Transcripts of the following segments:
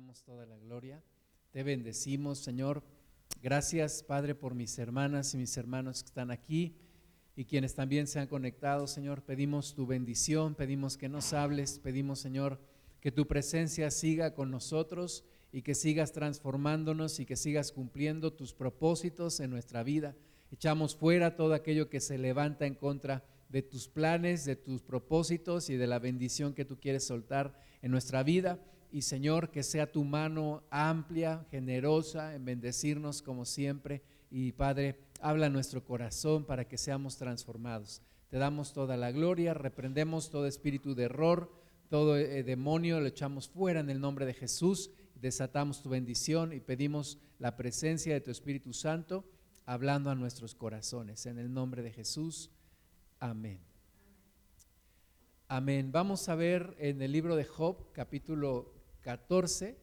damos toda la gloria. Te bendecimos, Señor. Gracias, Padre, por mis hermanas y mis hermanos que están aquí y quienes también se han conectado, Señor. Pedimos tu bendición, pedimos que nos hables, pedimos, Señor, que tu presencia siga con nosotros y que sigas transformándonos y que sigas cumpliendo tus propósitos en nuestra vida. Echamos fuera todo aquello que se levanta en contra de tus planes, de tus propósitos y de la bendición que tú quieres soltar en nuestra vida. Y Señor, que sea tu mano amplia, generosa en bendecirnos como siempre. Y Padre, habla nuestro corazón para que seamos transformados. Te damos toda la gloria, reprendemos todo espíritu de error, todo eh, demonio, lo echamos fuera en el nombre de Jesús, desatamos tu bendición y pedimos la presencia de tu Espíritu Santo hablando a nuestros corazones. En el nombre de Jesús, amén. Amén. Vamos a ver en el libro de Job, capítulo 14,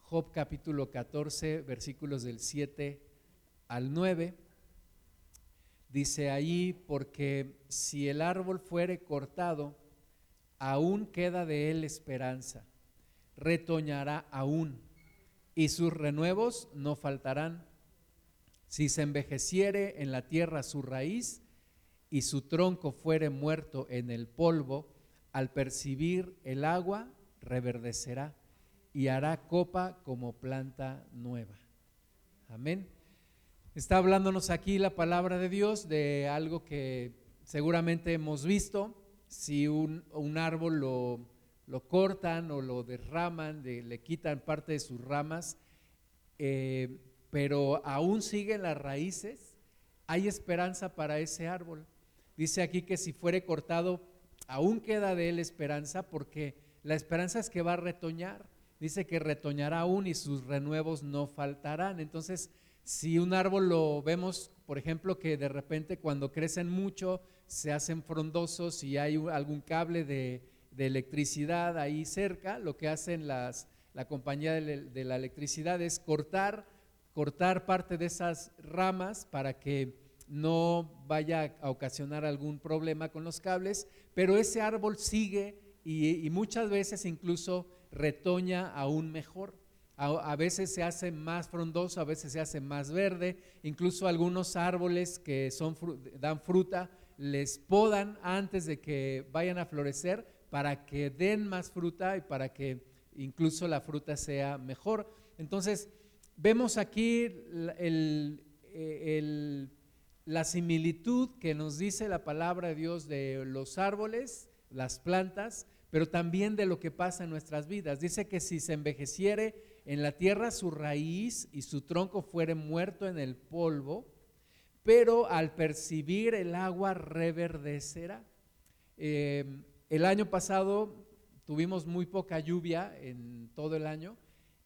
Job capítulo 14, versículos del 7 al 9. Dice allí, porque si el árbol fuere cortado, aún queda de él esperanza, retoñará aún, y sus renuevos no faltarán. Si se envejeciere en la tierra su raíz, y su tronco fuere muerto en el polvo, al percibir el agua, reverdecerá y hará copa como planta nueva. Amén. Está hablándonos aquí la palabra de Dios de algo que seguramente hemos visto. Si un, árbol lo, lo, cortan o lo derraman, le quitan parte de sus ramas, eh, pero aún siguen las raíces, hay esperanza para ese árbol. Dice aquí que si fuere cortado, aún queda de él esperanza porque la esperanza es que va a retoñar. Dice que retoñará aún y sus renuevos no faltarán. Entonces, si un árbol lo vemos, por ejemplo, que de repente cuando crecen mucho se hacen frondosos y hay algún cable de, electricidad ahí cerca, lo que hacen las, la compañía de, de, la electricidad es cortar, cortar parte de esas ramas para que no vaya a ocasionar algún problema con los cables, pero ese árbol sigue y, muchas veces incluso retoña aún mejor. A, veces se hace más frondoso, a veces se hace más verde, incluso algunos árboles que son, dan fruta les podan antes de que vayan a florecer para que den más fruta y para que incluso la fruta sea mejor. Entonces, vemos aquí el, el, la similitud que nos dice la palabra de Dios de los árboles, las plantas, pero también de lo que pasa en nuestras vidas. Dice que si se envejeciere en la tierra su raíz y su tronco fuere muerto en el polvo, pero al percibir el agua reverdecerá. Em, el año pasado tuvimos muy poca lluvia en todo el año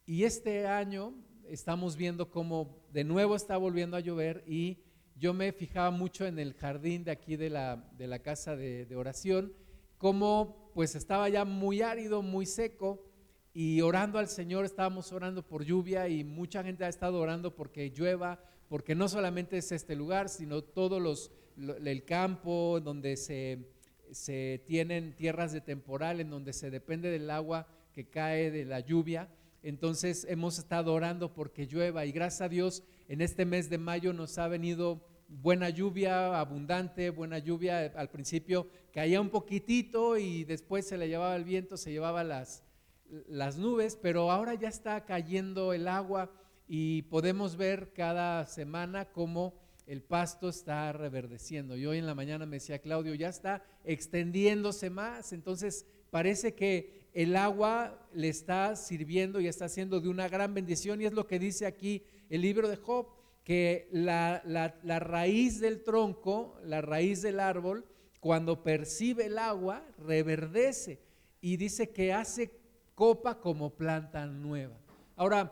y este año estamos viendo cómo de nuevo está volviendo a llover y yo me fijaba mucho en el jardín de aquí de la, de la casa de, de oración, cómo pues estaba ya muy árido, muy seco, y orando al Señor, estábamos orando por lluvia y mucha gente ha estado orando porque llueva, porque no solamente es este lugar, sino todo los, el campo donde se, se tienen tierras de temporal, en donde se depende del agua que cae de la lluvia. Entonces hemos estado orando porque llueva y gracias a Dios en este mes de mayo nos ha venido buena lluvia, abundante, buena lluvia. Al principio caía un poquitito y después se le llevaba el viento, se llevaba las, las nubes, pero ahora ya está cayendo el agua y podemos ver cada semana cómo el pasto está reverdeciendo. Y hoy en la mañana me decía Claudio, ya está extendiéndose más, entonces parece que el agua le está sirviendo y está siendo de una gran bendición y es lo que dice aquí el libro de Job que la, raíz del tronco, la raíz del árbol, cuando percibe el agua, reverdece y dice que hace copa como planta nueva. Ahora,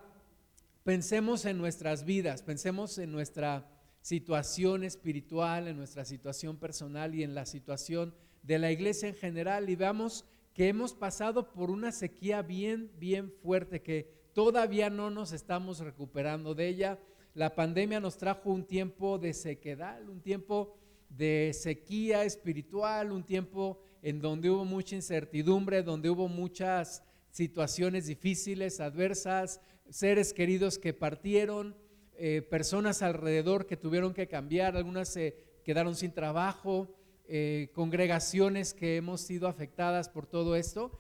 pensemos en nuestras vidas, pensemos en nuestra situación espiritual, en nuestra situación personal y en la situación de la iglesia en general y veamos que hemos pasado por una sequía bien, bien fuerte, que todavía no nos estamos recuperando de ella la pandemia nos trajo un tiempo de sequedad, un tiempo de sequía espiritual, un tiempo en donde hubo mucha incertidumbre, donde hubo muchas situaciones difíciles, adversas, seres queridos que partieron, eh, personas alrededor que tuvieron que cambiar, algunas se quedaron sin trabajo, eh, congregaciones que hemos sido afectadas por todo esto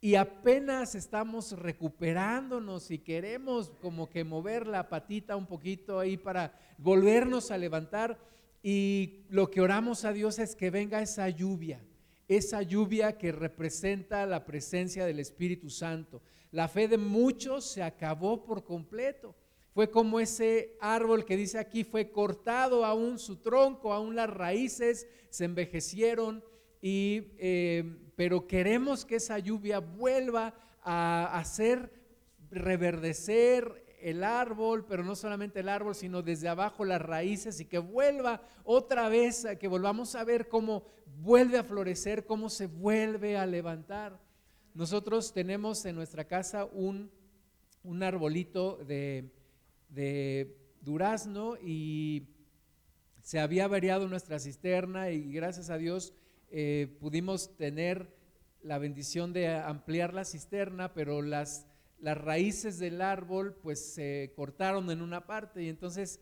y apenas estamos recuperándonos y queremos como que mover la patita un poquito ahí para volvernos a levantar y lo que oramos a Dios es que venga esa lluvia, esa lluvia que representa la presencia del Espíritu Santo. La fe de muchos se acabó por completo. Fue como ese árbol que dice aquí, fue cortado aún su tronco, aún las raíces se envejecieron, y, eh, pero queremos que esa lluvia vuelva a hacer reverdecer el árbol, pero no solamente el árbol, sino desde abajo las raíces y que vuelva otra vez, que volvamos a ver cómo vuelve a florecer, cómo se vuelve a levantar. Nosotros tenemos en nuestra casa un, un arbolito de, de durazno y se había variado nuestra cisterna y gracias a Dios eh, pudimos tener la bendición de ampliar la cisterna, pero las, las raíces del árbol pues se cortaron en una parte y entonces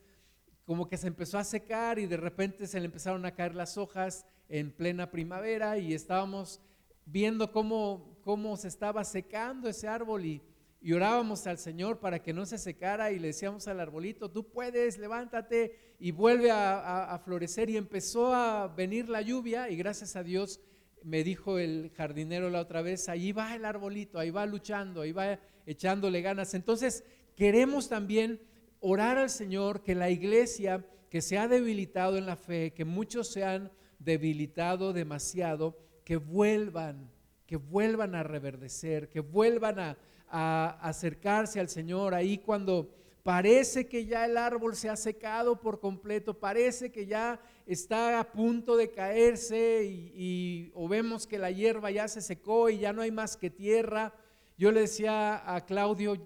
como que se empezó a secar y de repente se le empezaron a caer las hojas en plena primavera y estábamos viendo cómo, cómo se estaba secando ese árbol y y orábamos al Señor para que no se secara y le decíamos al arbolito, tú puedes, levántate y vuelve a, florecer. Y empezó a venir la lluvia y gracias a Dios me dijo el jardinero la otra vez, ahí va el arbolito, ahí va luchando, ahí va echándole ganas. Entonces queremos también orar al Señor que la iglesia que se ha debilitado en la fe, que muchos se han debilitado demasiado, que vuelvan, que vuelvan a reverdecer, que vuelvan a acercarse al Señor ahí cuando parece que ya el árbol se ha secado por completo, parece que ya está a punto de caerse y, o vemos que la hierba ya se secó y ya no hay más que tierra. Yo le decía a Claudio,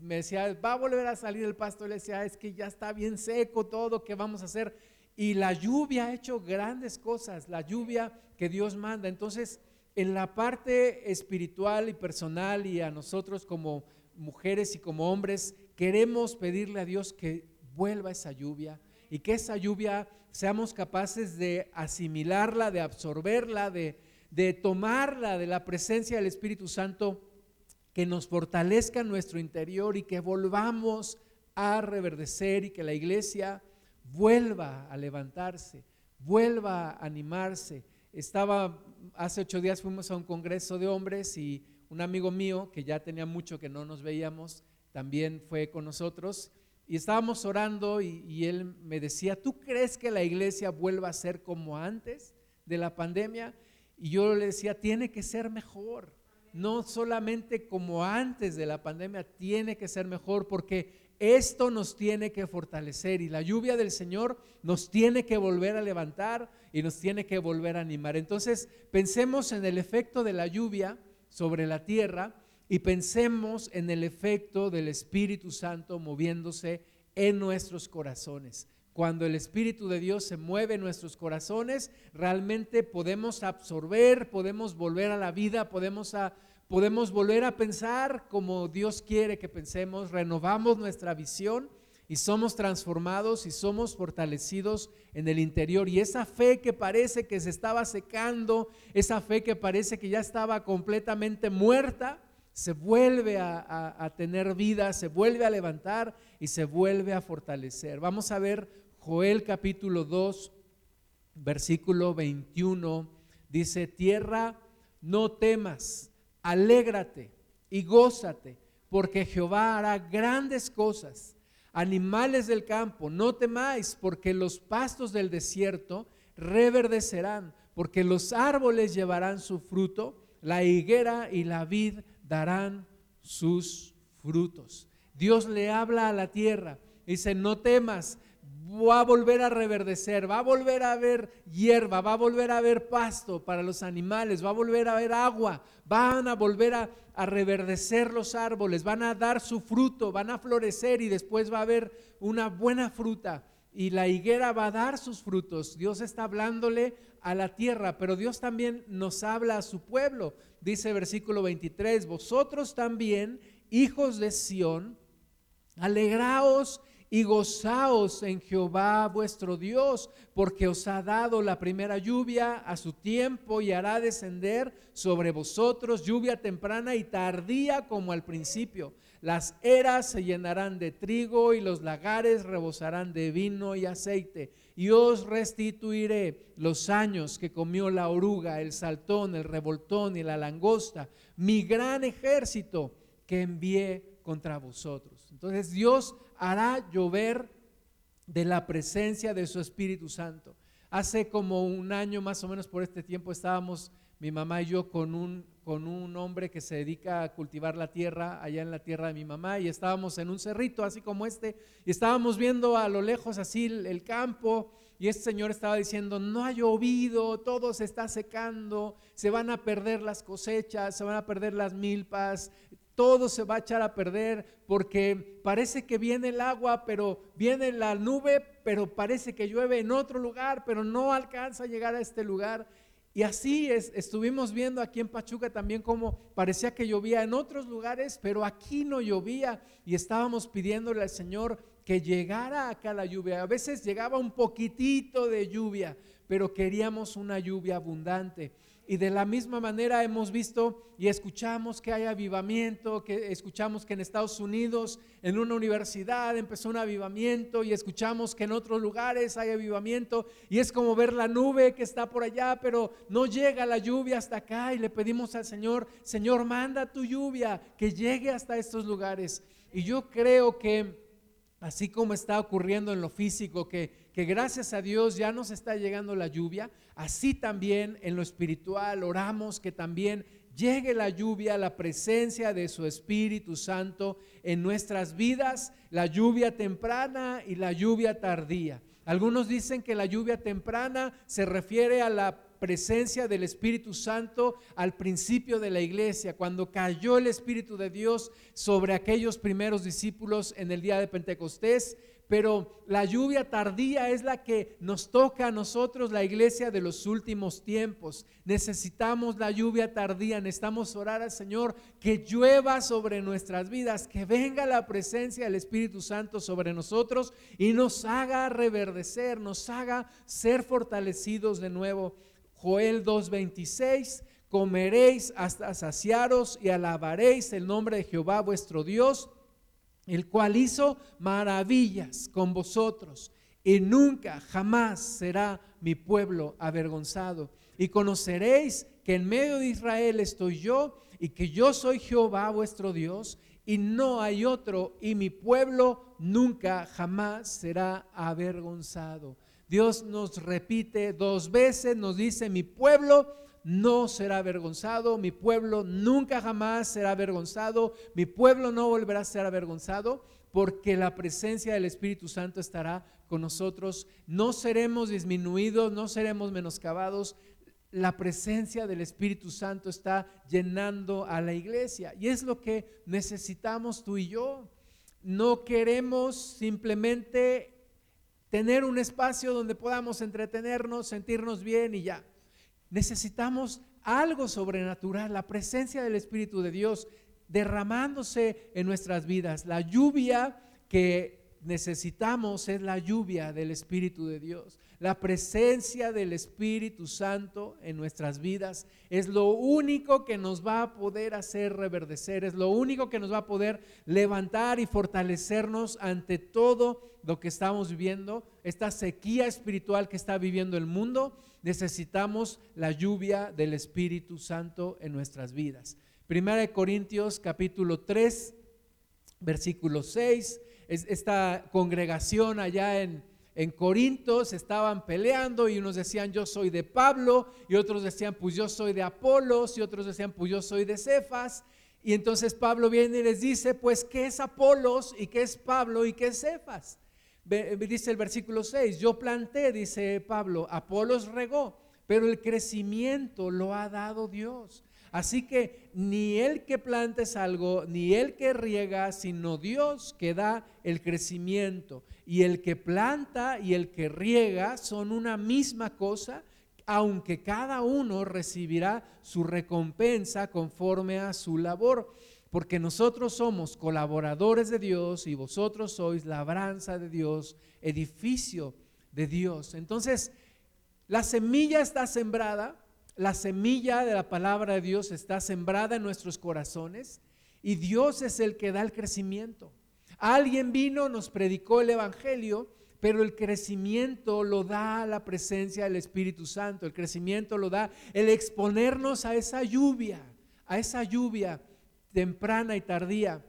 me decía, va a volver a salir el pasto, le decía, es que ya está bien seco todo, ¿qué vamos a hacer? Y la lluvia ha hecho grandes cosas, la lluvia que Dios manda. Entonces, en la parte espiritual y personal y a nosotros como mujeres y como hombres, queremos pedirle a Dios que vuelva esa lluvia y que esa lluvia seamos capaces de asimilarla, de absorberla, de, de tomarla de la presencia del Espíritu Santo, que nos fortalezca nuestro interior y que volvamos a reverdecer y que la iglesia vuelva a levantarse, vuelva a animarse. Estaba hace ocho días fuimos a un congreso de hombres y un amigo mío, que ya tenía mucho que no nos veíamos, también fue con nosotros y estábamos orando y, él me decía, ¿tú crees que la iglesia vuelva a ser como antes de la pandemia? Y yo le decía, tiene que ser mejor, no solamente como antes de la pandemia, tiene que ser mejor porque esto nos tiene que fortalecer y la lluvia del Señor nos tiene que volver a levantar y nos tiene que volver a animar. Entonces, pensemos en el efecto de la lluvia sobre la tierra y pensemos en el efecto del Espíritu Santo moviéndose en nuestros corazones. Cuando el Espíritu de Dios se mueve en nuestros corazones, realmente podemos absorber, podemos volver a la vida, podemos a podemos volver a pensar como Dios quiere que pensemos, renovamos nuestra visión y somos transformados y somos fortalecidos en el interior. Y esa fe que parece que se estaba secando, esa fe que parece que ya estaba completamente muerta, se vuelve a, tener vida, se vuelve a levantar y se vuelve a fortalecer. Vamos a ver Joel capítulo 2, versículo 21. Dice, tierra, no temas alégrate y gózate, porque Jehová hará grandes cosas. Animales del campo, no temáis, porque los pastos del desierto reverdecerán, porque los árboles llevarán su fruto, la higuera y la vid darán sus frutos. Dios le habla a la tierra, dice, no temas, va a volver a reverdecer, va a volver a haber hierba, va a volver a haber pasto para los animales, va a volver a haber agua, van a volver a, reverdecer los árboles, van a dar su fruto, van a florecer y después va a haber una buena fruta. y la higuera va a dar sus frutos. Dios está hablándole a la tierra, pero Dios también nos habla a su pueblo. Dice versículo 23, vosotros también, hijos de Sión, alegraos y gozaos en Jehová vuestro Dios, porque os ha dado la primera lluvia a su tiempo y hará descender sobre vosotros lluvia temprana y tardía como al principio. Las eras se llenarán de trigo y los lagares rebosarán de vino y aceite. Y os restituiré los años que comió la oruga, el saltón, el revoltón y la langosta, mi gran ejército que envié contra vosotros. Entonces Dios hará llover de la presencia de su Espíritu Santo. Hace como un año más o menos por este tiempo estábamos mi mamá y yo con un, con un hombre que se dedica a cultivar la tierra allá en la tierra de mi mamá y estábamos en un cerrito así como este y estábamos viendo a lo lejos así el, campo y este señor estaba diciendo, no ha llovido, todo se está secando, se van a perder las cosechas, se van a perder las milpas, todo se va a echar a perder porque parece que viene el agua, pero viene la nube, pero parece que llueve en otro lugar, pero no alcanza a llegar a este lugar. Y así es, estuvimos viendo aquí en Pachuca también como parecía que llovía en otros lugares, pero aquí no llovía y estábamos pidiéndole al Señor que llegara acá la lluvia. A veces llegaba un poquitito de lluvia, pero queríamos una lluvia abundante. Y de la misma manera hemos visto y escuchamos que hay avivamiento, que escuchamos que en Estados Unidos, en una universidad empezó un avivamiento y escuchamos que en otros lugares hay avivamiento y es como ver la nube que está por allá, pero no llega la lluvia hasta acá y le pedimos al Señor, Señor, manda tu lluvia que llegue hasta estos lugares. Y yo creo que así como está ocurriendo en lo físico, que, que gracias a Dios ya nos está llegando la lluvia, así también en lo espiritual oramos que también llegue la lluvia, la presencia de su Espíritu Santo en nuestras vidas, la lluvia temprana y la lluvia tardía. Algunos dicen que la lluvia temprana se refiere a la presencia del Espíritu Santo al principio de la iglesia, cuando cayó el Espíritu de Dios sobre aquellos primeros discípulos en el día de Pentecostés. Pero la lluvia tardía es la que nos toca a nosotros, la iglesia de los últimos tiempos. Necesitamos la lluvia tardía, necesitamos orar al Señor que llueva sobre nuestras vidas, que venga la presencia del Espíritu Santo sobre nosotros y nos haga reverdecer, nos haga ser fortalecidos de nuevo. Joel 2.26, comeréis hasta saciaros y alabaréis el nombre de Jehová vuestro Dios, el cual hizo maravillas con vosotros y nunca jamás será mi pueblo avergonzado. Y conoceréis que en medio de Israel estoy yo y que yo soy Jehová vuestro Dios y no hay otro y mi pueblo nunca jamás será avergonzado. Dios nos repite dos veces, nos dice, mi pueblo no será avergonzado, mi pueblo nunca jamás será avergonzado, mi pueblo no volverá a ser avergonzado, porque la presencia del Espíritu Santo estará con nosotros. No seremos disminuidos, no seremos menoscabados. La presencia del Espíritu Santo está llenando a la iglesia y es lo que necesitamos tú y yo. No queremos simplemente tener un espacio donde podamos entretenernos, sentirnos bien y ya. Necesitamos algo sobrenatural, la presencia del Espíritu de Dios derramándose en nuestras vidas. La lluvia que necesitamos es la lluvia del Espíritu de Dios. La presencia del Espíritu Santo en nuestras vidas es lo único que nos va a poder hacer reverdecer, es lo único que nos va a poder levantar y fortalecernos ante todo lo que estamos viviendo, esta sequía espiritual que está viviendo el mundo. Necesitamos la lluvia del Espíritu Santo en nuestras vidas. Primera de Corintios capítulo 3, versículo 6, es esta congregación allá en en Corinto se estaban peleando y unos decían yo soy de Pablo y otros decían pues yo soy de Apolos y otros decían pues yo soy de Cefas. Y entonces Pablo viene y les dice pues qué es Apolos y qué es Pablo y qué es Cefas. Dice el versículo 6, yo planté, dice Pablo, Apolos regó, pero el crecimiento lo ha dado Dios. Así que ni el que planta es algo, ni el que riega, sino Dios que da el crecimiento. Y el que planta y el que riega son una misma cosa, aunque cada uno recibirá su recompensa conforme a su labor. Porque nosotros somos colaboradores de Dios y vosotros sois labranza de Dios, edificio de Dios. Entonces, la semilla está sembrada, la semilla de la palabra de Dios está sembrada en nuestros corazones y Dios es el que da el crecimiento. Alguien vino, nos predicó el Evangelio, pero el crecimiento lo da la presencia del Espíritu Santo, el crecimiento lo da el exponernos a esa lluvia, a esa lluvia temprana y tardía.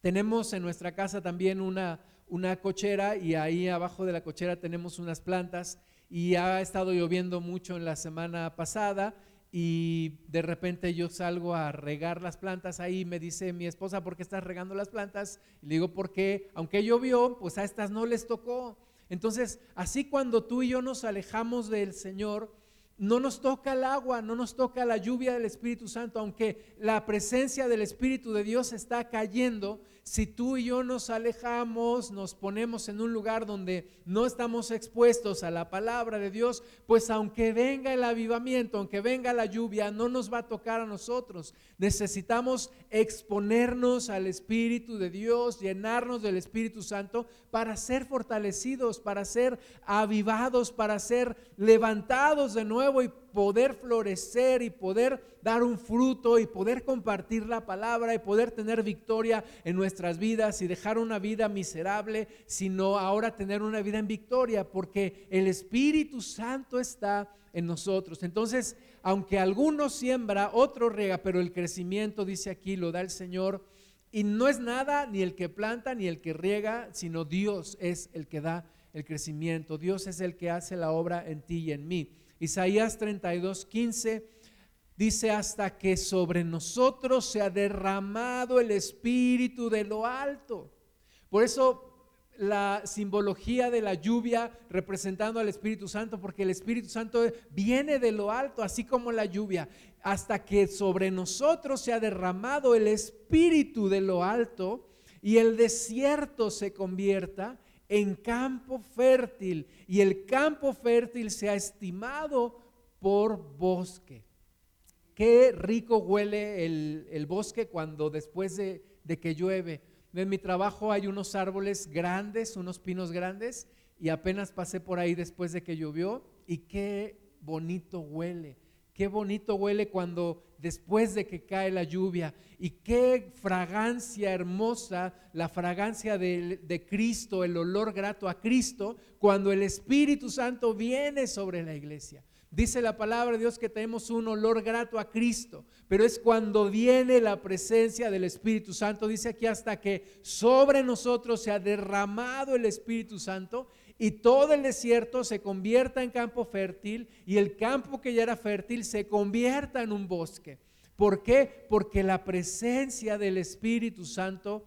Tenemos en nuestra casa también una, una cochera y ahí abajo de la cochera tenemos unas plantas y ha estado lloviendo mucho en la semana pasada y de repente yo salgo a regar las plantas ahí, me dice mi esposa, ¿por qué estás regando las plantas? Y le digo, porque aunque llovió, pues a estas no les tocó. Entonces, así cuando tú y yo nos alejamos del Señor, no nos toca el agua, no nos toca la lluvia del Espíritu Santo, aunque la presencia del Espíritu de Dios está cayendo, si tú y yo nos alejamos, nos ponemos en un lugar donde no estamos expuestos a la palabra de Dios, pues aunque venga el avivamiento, aunque venga la lluvia, no nos va a tocar a nosotros. Necesitamos exponernos al Espíritu de Dios, llenarnos del Espíritu Santo para ser fortalecidos, para ser avivados, para ser levantados de nuevo y poder florecer y poder dar un fruto y poder compartir la palabra y poder tener victoria en nuestras vidas y dejar una vida miserable, sino ahora tener una vida en victoria, porque el Espíritu Santo está en nosotros. Entonces, aunque alguno siembra, otro riega, pero el crecimiento, dice aquí, lo da el Señor. Y no es nada ni el que planta ni el que riega, sino Dios es el que da el crecimiento. Dios es el que hace la obra en ti y en mí. Isaías 32, 15 dice, hasta que sobre nosotros se ha derramado el Espíritu de lo alto. Por eso la simbología de la lluvia representando al Espíritu Santo, porque el Espíritu Santo viene de lo alto, así como la lluvia, hasta que sobre nosotros se ha derramado el Espíritu de lo alto y el desierto se convierta en campo fértil y el campo fértil se ha estimado por bosque. Qué rico huele el, bosque cuando después de, de que llueve. En mi trabajo hay unos árboles grandes, unos pinos grandes, y apenas pasé por ahí después de que llovió y qué bonito huele. Qué bonito huele cuando después de que cae la lluvia y qué fragancia hermosa, la fragancia de, de, Cristo, el olor grato a Cristo, cuando el Espíritu Santo viene sobre la iglesia. Dice la palabra de Dios que tenemos un olor grato a Cristo, pero es cuando viene la presencia del Espíritu Santo. Dice aquí hasta que sobre nosotros se ha derramado el Espíritu Santo y todo el desierto se convierta en campo fértil y el campo que ya era fértil se convierta en un bosque. ¿Por qué? Porque la presencia del Espíritu Santo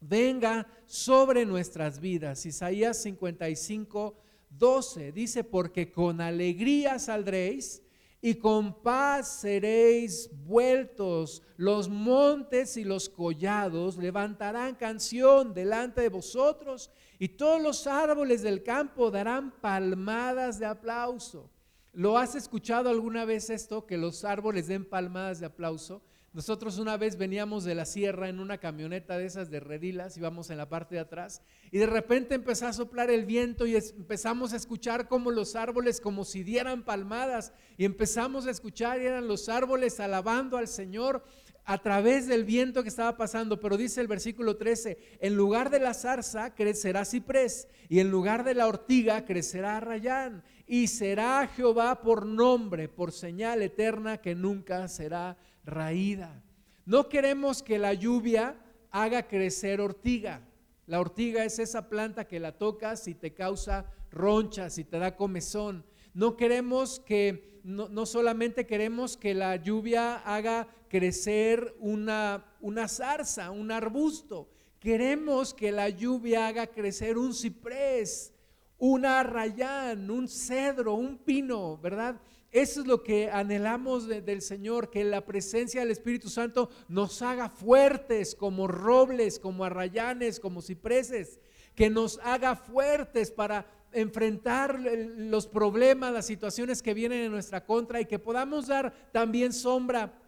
venga sobre nuestras vidas. Isaías 55, 12 dice, porque con alegría saldréis y con paz seréis vueltos. Los montes y los collados levantarán canción delante de vosotros y todos los árboles del campo darán palmadas de aplauso. ¿Lo has escuchado alguna vez esto, que los árboles den palmadas de aplauso? Nosotros una vez veníamos de la sierra en una camioneta de esas de redilas, íbamos en la parte de atrás, y de repente empezó a soplar el viento y empezamos a escuchar como los árboles, como si dieran palmadas, y empezamos a escuchar y eran los árboles alabando al Señor a través del viento que estaba pasando, pero dice el versículo 13, en lugar de la zarza crecerá ciprés, y en lugar de la ortiga crecerá rayán, y será Jehová por nombre, por señal eterna que nunca será raída. No queremos que la lluvia haga crecer ortiga. La ortiga es esa planta que la tocas y te causa ronchas y te da comezón. No queremos que, no, solamente queremos que la lluvia haga crecer una, una zarza, un arbusto. Queremos que la lluvia haga crecer un ciprés, una arrayán, un cedro, un pino, ¿verdad? Eso es lo que anhelamos del Señor, que la presencia del Espíritu Santo nos haga fuertes como robles, como arrayanes, como cipreses, que nos haga fuertes para enfrentar los problemas, las situaciones que vienen en nuestra contra y que podamos dar también sombra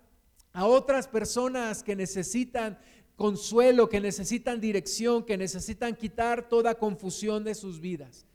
a otras personas que necesitan consuelo, que necesitan dirección, que necesitan quitar toda confusión de sus vidas.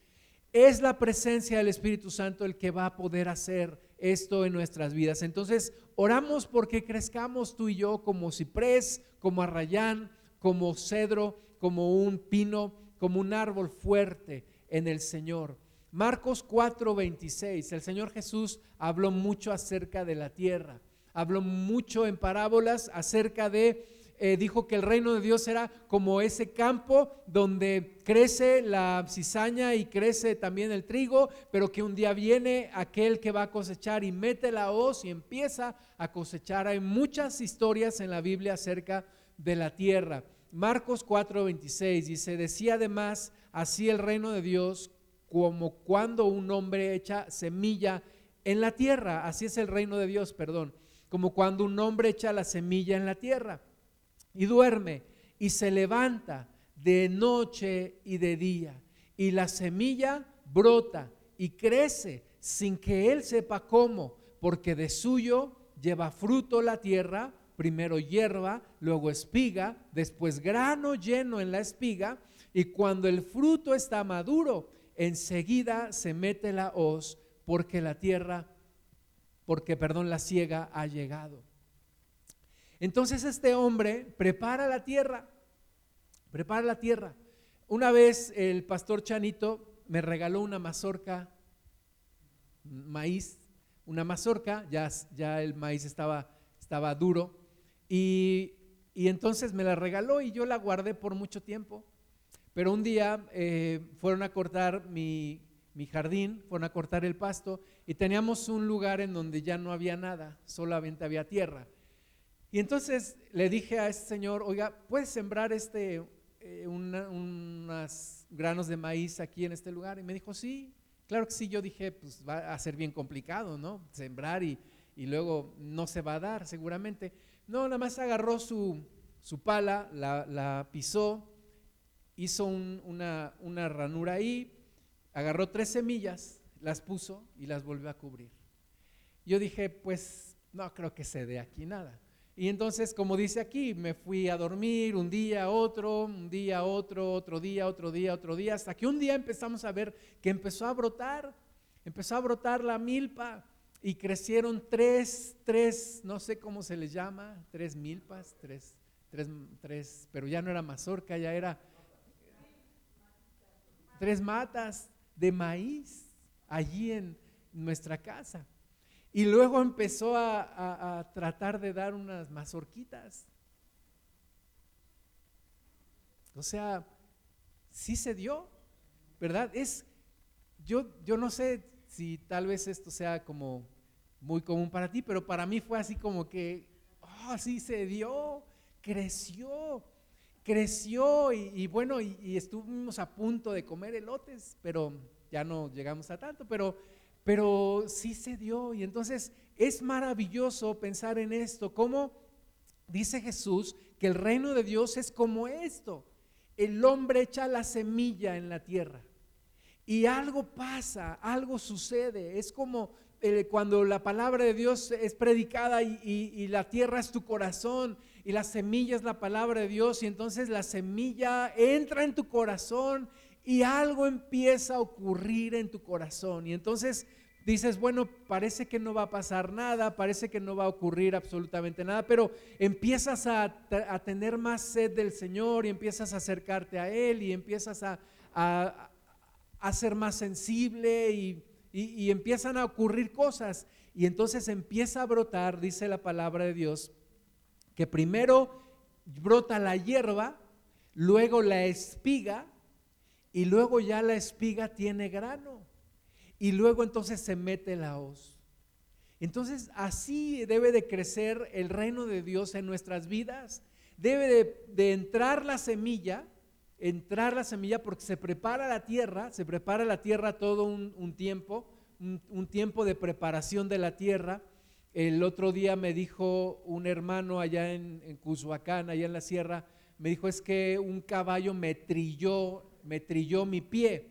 Es la presencia del Espíritu Santo el que va a poder hacer esto en nuestras vidas. Entonces, oramos porque crezcamos tú y yo como ciprés, como arrayán, como cedro, como un pino, como un árbol fuerte en el Señor. Marcos 4:26, el Señor Jesús habló mucho acerca de la tierra, habló mucho en parábolas acerca de, eh, dijo que el reino de Dios era como ese campo donde crece la cizaña y crece también el trigo, pero que un día viene aquel que va a cosechar y mete la hoz y empieza a cosechar. Hay muchas historias en la Biblia acerca de la tierra. Marcos 4:26 dice, decía además, así el reino de Dios como cuando un hombre echa semilla en la tierra, así es el reino de Dios, perdón, como cuando un hombre echa la semilla en la tierra y duerme y se levanta de noche y de día y la semilla brota y crece sin que él sepa cómo, porque de suyo lleva fruto la tierra, primero hierba, luego espiga, después grano lleno en la espiga y cuando el fruto está maduro, enseguida se mete la hoz porque la tierra, porque perdón, la ciega ha llegado. Entonces este hombre prepara la tierra, prepara la tierra. Una vez el pastor Chanito me regaló una mazorca, maíz, una mazorca, ya, ya el maíz estaba, estaba duro, y, y entonces me la regaló y yo la guardé por mucho tiempo. Pero un día eh, fueron a cortar mi, jardín, fueron a cortar el pasto y teníamos un lugar en donde ya no había nada, solamente había tierra. Y entonces le dije a ese señor, oiga, ¿puedes sembrar este, eh, unos granos de maíz aquí en este lugar? Y me dijo, sí, claro que sí. Yo dije, pues va a ser bien complicado, ¿no? Sembrar y, luego no se va a dar seguramente. No, nada más agarró su, pala, la, la pisó hizo una, una ranura ahí, agarró tres semillas, las puso y las volvió a cubrir. Yo dije, pues no creo que se dé aquí nada. Y entonces, como dice aquí, me fui a dormir un día, otro, un día, otro, otro día, otro día, otro día, hasta que un día empezamos a ver que empezó a brotar, empezó a brotar la milpa y crecieron tres, tres, no sé cómo se les llama, tres milpas, tres, tres, tres, pero ya no era mazorca, ya era tres matas de maíz allí en nuestra casa. Y luego empezó a, tratar de dar unas mazorquitas. O sea, sí se dio, ¿verdad? Es, yo, yo no sé si tal vez esto sea como muy común para ti, pero para mí fue así como que, oh, sí se dio, creció creció y, bueno, y, estuvimos a punto de comer elotes, pero ya no llegamos a tanto, pero, pero sí se dio. Y entonces es maravilloso pensar en esto, como dice Jesús que el reino de Dios es como esto. El hombre echa la semilla en la tierra y algo pasa, algo sucede. Es como eh, cuando la palabra de Dios es predicada y la tierra es tu corazón y la semilla es la palabra de Dios y entonces la semilla entra en tu corazón y algo empieza a ocurrir en tu corazón. Y entonces dices, bueno, parece que no va a pasar nada, parece que no va a ocurrir absolutamente nada, pero empiezas a, tener más sed del Señor y empiezas a acercarte a Él y empiezas a, ser más sensible y, y empiezan a ocurrir cosas. Y entonces empieza a brotar, dice la palabra de Dios, que primero brota la hierba, luego la espiga y luego ya la espiga tiene grano y luego entonces se mete la hoz. Entonces así debe de crecer el reino de Dios en nuestras vidas. Debe de, entrar la semilla, entrar la semilla porque se prepara la tierra, se prepara la tierra todo un, tiempo un, tiempo de preparación de la tierra. El otro día me dijo un hermano allá en, en allá en la sierra, me dijo es que un caballo me trilló, me trilló mi pie.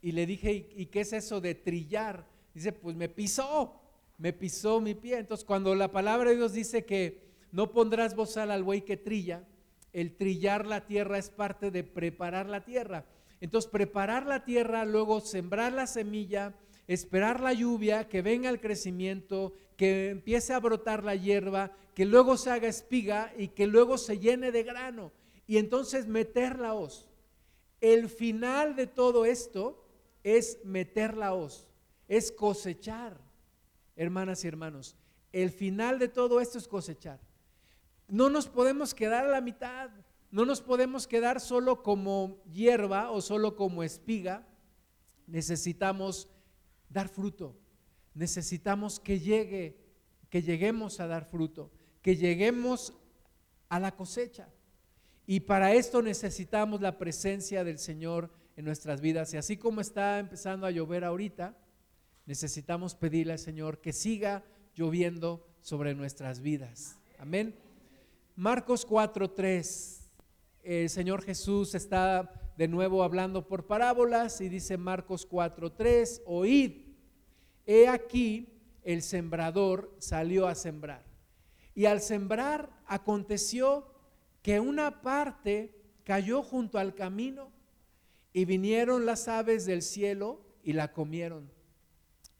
Y le dije, ¿y, qué es eso de trillar? Dice, pues me pisó, me pisó mi pie. Entonces cuando la palabra de Dios dice que no pondrás bozal al buey que trilla, el trillar la tierra es parte de preparar la tierra. Entonces preparar la tierra, luego sembrar la semilla, esperar la lluvia, que venga el crecimiento, que empiece a brotar la hierba, que luego se haga espiga y que luego se llene de grano. Y entonces meter la hoz. El final de todo esto es meter la hoz, es cosechar, hermanas y hermanos. El final de todo esto es cosechar. No nos podemos quedar a la mitad, no nos podemos quedar solo como hierba o solo como espiga. Necesitamos dar fruto. Necesitamos que llegue, que lleguemos a dar fruto, que lleguemos a la cosecha. Y para esto necesitamos la presencia del Señor en nuestras vidas. Y así como está empezando a llover ahorita, necesitamos pedirle al Señor que siga lloviendo sobre nuestras vidas. Amén. Marcos 4:3. El Señor Jesús está de nuevo hablando por parábolas y dice Marcos 4:3, oíd He aquí, el sembrador salió a sembrar. Y al sembrar aconteció que una parte cayó junto al camino y vinieron las aves del cielo y la comieron.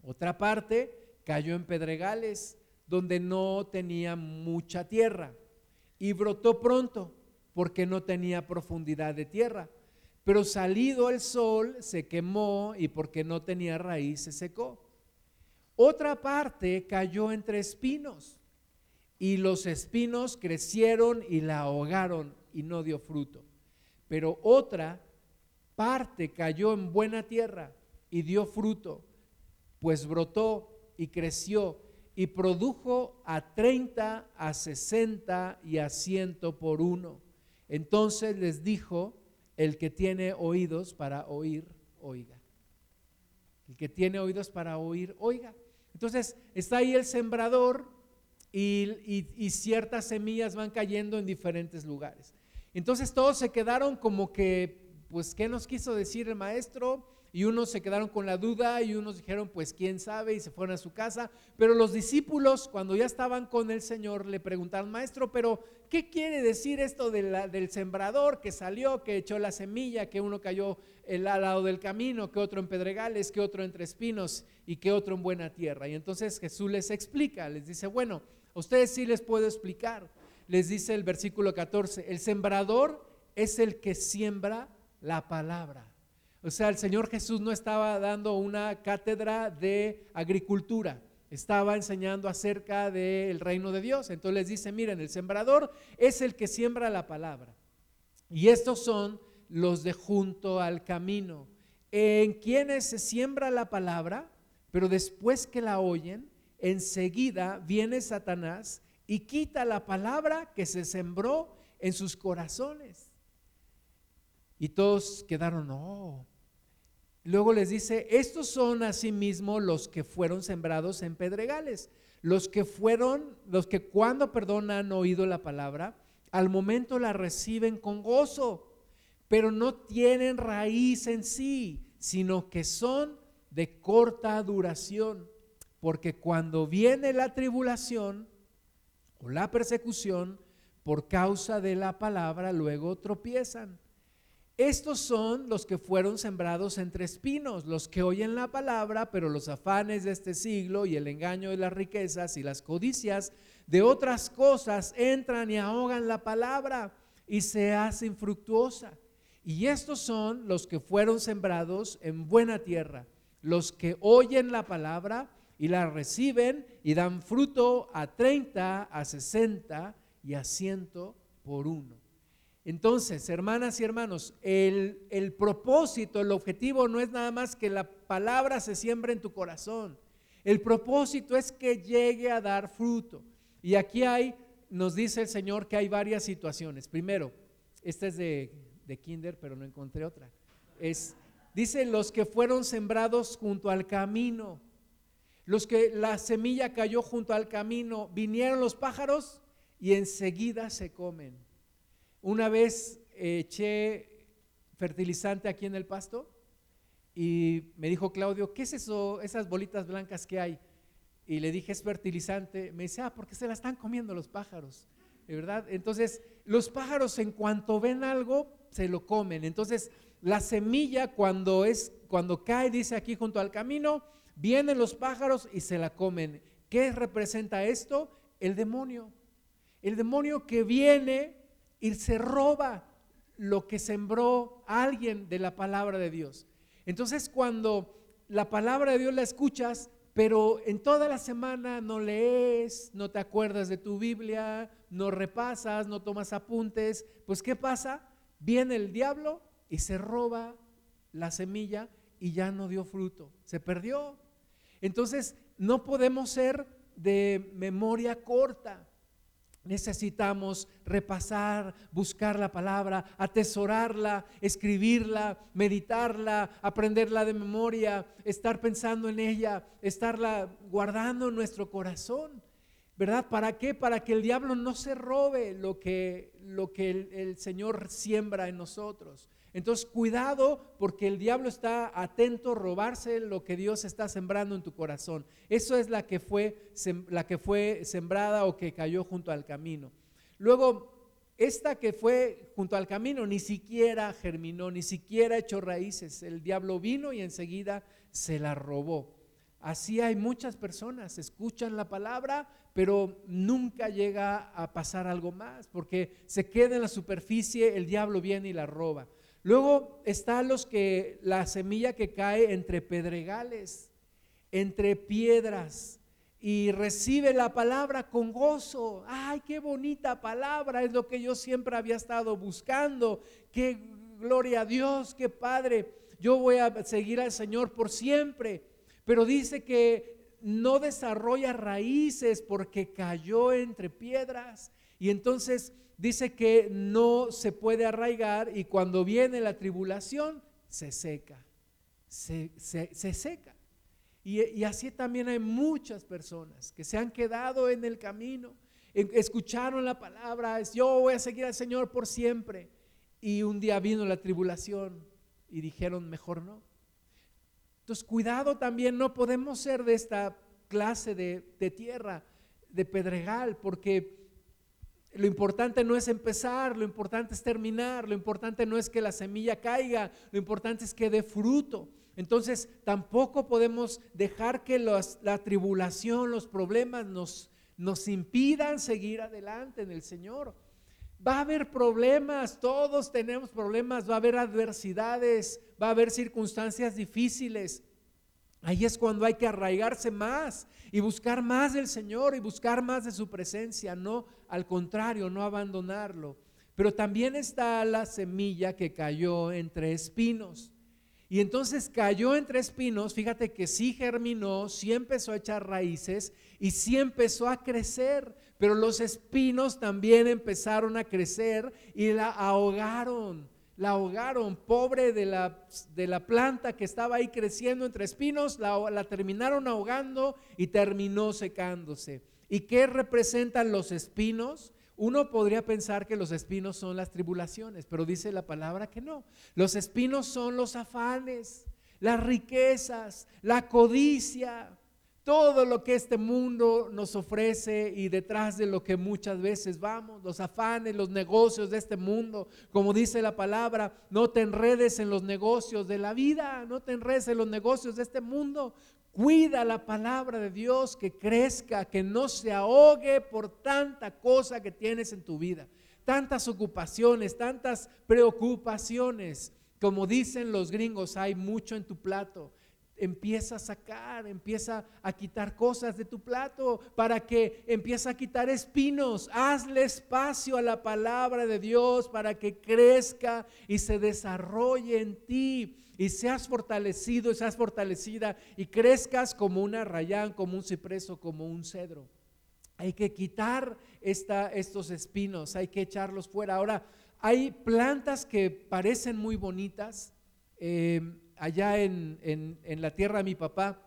Otra parte cayó en pedregales donde no tenía mucha tierra y brotó pronto porque no tenía profundidad de tierra. Pero salido el sol se quemó y porque no tenía raíz se secó. Otra parte cayó entre espinos y los espinos crecieron y la ahogaron y no dio fruto. Pero otra parte cayó en buena tierra y dio fruto, pues brotó y creció y produjo a 30, a 60 y a ciento por uno. Entonces les dijo, el que tiene oídos para oír, oiga. El que tiene oídos para oír, oiga. Entonces está ahí el sembrador y, ciertas semillas van cayendo en diferentes lugares. Entonces todos se quedaron como que, pues, ¿qué nos quiso decir el maestro? Y unos se quedaron con la duda y unos dijeron, pues quién sabe, y se fueron a su casa. Pero los discípulos, cuando ya estaban con el Señor, le preguntaron, maestro, pero ¿qué quiere decir esto del sembrador que salió, que echó la semilla, que uno cayó al lado del camino, que otro en pedregales, que otro entre espinos y que otro en buena tierra? Y entonces Jesús les explica, les dice, bueno, ustedes sí les puedo explicar. Les dice el versículo 14, el sembrador es el que siembra la palabra. O sea, el Señor Jesús no estaba dando una cátedra de agricultura, estaba enseñando acerca del reino de Dios. Entonces les dice, miren, el sembrador es el que siembra la palabra. Y estos son los de junto al camino, en quienes se siembra la palabra, pero después que la oyen, enseguida viene Satanás y quita la palabra que se sembró en sus corazones. Y todos quedaron, no. Luego les dice, estos son asimismo los que fueron sembrados en pedregales, los que fueron, los que cuando, perdón, han oído la palabra, al momento la reciben con gozo, pero no tienen raíz en sí, sino que son de corta duración, porque cuando viene la tribulación o la persecución, por causa de la palabra, luego tropiezan. Estos son los que fueron sembrados entre espinos, los que oyen la palabra, pero los afanes de este siglo y el engaño de las riquezas y las codicias de otras cosas entran y ahogan la palabra y se hacen fructuosa. Y estos son los que fueron sembrados en buena tierra, los que oyen la palabra y la reciben y dan fruto a 30, a 60 y a 100 por uno. Entonces, hermanas y hermanos, el, propósito, el objetivo no es nada más que la palabra se siembre en tu corazón. El propósito es que llegue a dar fruto. Y aquí hay, nos dice el Señor que hay varias situaciones. Primero, esta es de, de Kinder, pero no encontré otra. Es, dice los que fueron sembrados junto al camino. Los que la semilla cayó junto al camino, vinieron los pájaros y enseguida se comen. Una vez eché fertilizante aquí en el pasto y me dijo Claudio, ¿qué es eso, esas bolitas blancas que hay? Y le dije, es fertilizante. Me dice, ah, porque se la están comiendo los pájaros, ¿verdad? Entonces, los pájaros en cuanto ven algo, se lo comen. Entonces, la semilla cuando es cuando cae, dice aquí junto al camino, vienen los pájaros y se la comen. ¿Qué representa esto? El demonio. El demonio que viene y se roba lo que sembró alguien de la palabra de Dios. Entonces, cuando la palabra de Dios la escuchas, pero en toda la semana no lees, no te acuerdas de tu Biblia, no repasas, no tomas apuntes, pues ¿qué pasa? Viene el diablo y se roba la semilla y ya no dio fruto, se perdió. Entonces, no podemos ser de memoria corta. Necesitamos repasar, buscar la palabra, atesorarla, escribirla, meditarla, aprenderla de memoria, estar pensando en ella, estarla guardando en nuestro corazón. ¿Verdad? ¿Para qué? Para que el diablo no se robe lo que, lo que el, el Señor siembra en nosotros. Entonces, cuidado porque el diablo está atento a robarse lo que Dios está sembrando en tu corazón. Eso es la que fue, la que fue sembrada o que cayó junto al camino. Luego, esta que fue junto al camino ni siquiera germinó, ni siquiera echó raíces. El diablo vino y enseguida se la robó. Así hay muchas personas, escuchan la palabra, pero nunca llega a pasar algo más, porque se queda en la superficie, el diablo viene y la roba. Luego están los que la semilla que cae entre pedregales, entre piedras y recibe la palabra con gozo. Ay, qué bonita palabra, es lo que yo siempre había estado buscando. Qué gloria a Dios, qué padre. Yo voy a seguir al Señor por siempre. Pero dice que no desarrolla raíces porque cayó entre piedras. Y entonces dice que no se puede arraigar y cuando viene la tribulación se seca, se, seca. Y, y, así también hay muchas personas que se han quedado en el camino, escucharon la palabra, yo voy a seguir al Señor por siempre. Y un día vino la tribulación y dijeron, mejor no. Entonces, cuidado también, no podemos ser de esta clase de, de tierra, de pedregal, porque lo importante no es empezar, lo importante es terminar, lo importante no es que la semilla caiga, lo importante es que dé fruto. Entonces tampoco podemos dejar que la tribulación, los problemas nos, nos impidan seguir adelante en el Señor. Va a haber problemas, todos tenemos problemas, va a haber adversidades, va a haber circunstancias difíciles. Ahí es cuando hay que arraigarse más y buscar más del Señor y buscar más de su presencia, no al contrario, no abandonarlo. Pero también está la semilla que cayó entre espinos. Y entonces cayó entre espinos, fíjate que sí germinó, sí empezó a echar raíces y sí empezó a crecer, pero los espinos también empezaron a crecer y la ahogaron la ahogaron, pobre de la, de la, planta que estaba ahí creciendo entre espinos, la, la terminaron ahogando y terminó secándose. ¿Y qué representan los espinos? Uno podría pensar que los espinos son las tribulaciones, pero dice la palabra que no. Los espinos son los afanes, las riquezas, la codicia, todo lo que este mundo nos ofrece y detrás de lo que muchas veces vamos, los afanes, los negocios de este mundo, como dice la palabra, no te enredes en los negocios de la vida, no te enredes en los negocios de este mundo. Cuida la palabra de Dios, que crezca, que no se ahogue por tanta cosa que tienes en tu vida, tantas ocupaciones, tantas preocupaciones. Como dicen los gringos, hay mucho en tu plato empieza a sacar, empieza a quitar cosas de tu plato para que empiece a quitar espinos. Hazle espacio a la palabra de Dios para que crezca y se desarrolle en ti y seas fortalecido y seas fortalecida y crezcas como una rayán, como un cipreso, como un cedro. Hay que quitar esta, estos espinos, hay que echarlos fuera. Ahora, hay plantas que parecen muy bonitas. Eh, allá en, la tierra de mi papá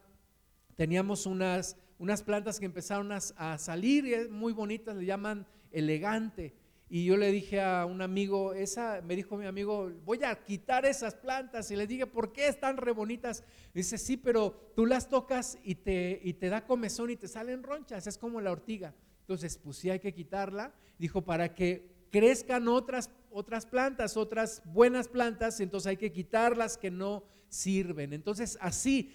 teníamos unas, unas plantas que empezaron a, salir, muy bonitas, le llaman elegante. Y yo le dije a un amigo, esa, me dijo mi amigo, voy a quitar esas plantas. Y le dije, ¿por qué están re bonitas? Dice, sí, pero tú las tocas y te, y te da comezón y te salen ronchas, es como la ortiga. Entonces, pues sí hay que quitarla. Dijo, para que crezcan otras, otras plantas, otras buenas plantas, entonces hay que quitarlas que no sirven. Entonces, así,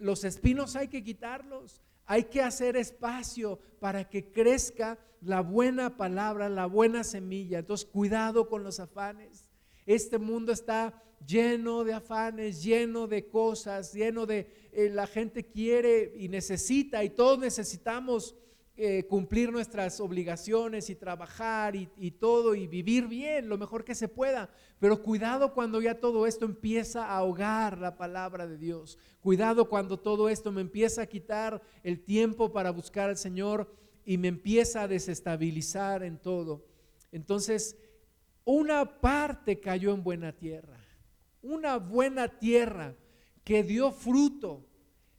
los espinos hay que quitarlos. Hay que hacer espacio para que crezca la buena palabra, la buena semilla. Entonces, cuidado con los afanes. Este mundo está lleno de afanes, lleno de cosas, lleno de... Eh, la gente quiere y necesita y todos necesitamos eh, cumplir nuestras obligaciones y trabajar y, y, todo y vivir bien lo mejor que se pueda. Pero cuidado cuando ya todo esto empieza a ahogar la palabra de Dios. Cuidado cuando todo esto me empieza a quitar el tiempo para buscar al Señor y me empieza a desestabilizar en todo. Entonces, una parte cayó en buena tierra. Una buena tierra que dio fruto.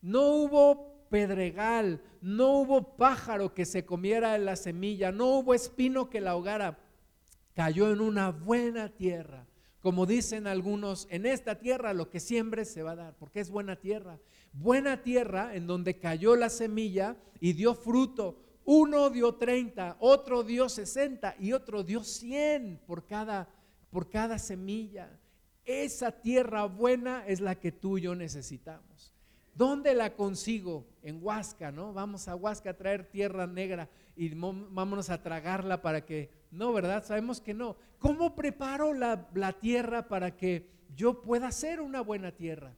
No hubo pedregal, no hubo pájaro que se comiera la semilla, no hubo espino que la ahogara. Cayó en una buena tierra. Como dicen algunos, en esta tierra lo que siempre se va a dar, porque es buena tierra. Buena tierra en donde cayó la semilla y dio fruto. Uno dio 30, otro dio 60 y otro dio 100 por cada, por cada semilla. Esa tierra buena es la que tú y yo necesitamos. ¿Dónde la consigo? En Huasca, ¿no? Vamos a Huasca a traer tierra negra y vámonos a tragarla para que... No, ¿verdad? Sabemos que no. ¿Cómo preparo la, la tierra para que yo pueda ser una buena tierra?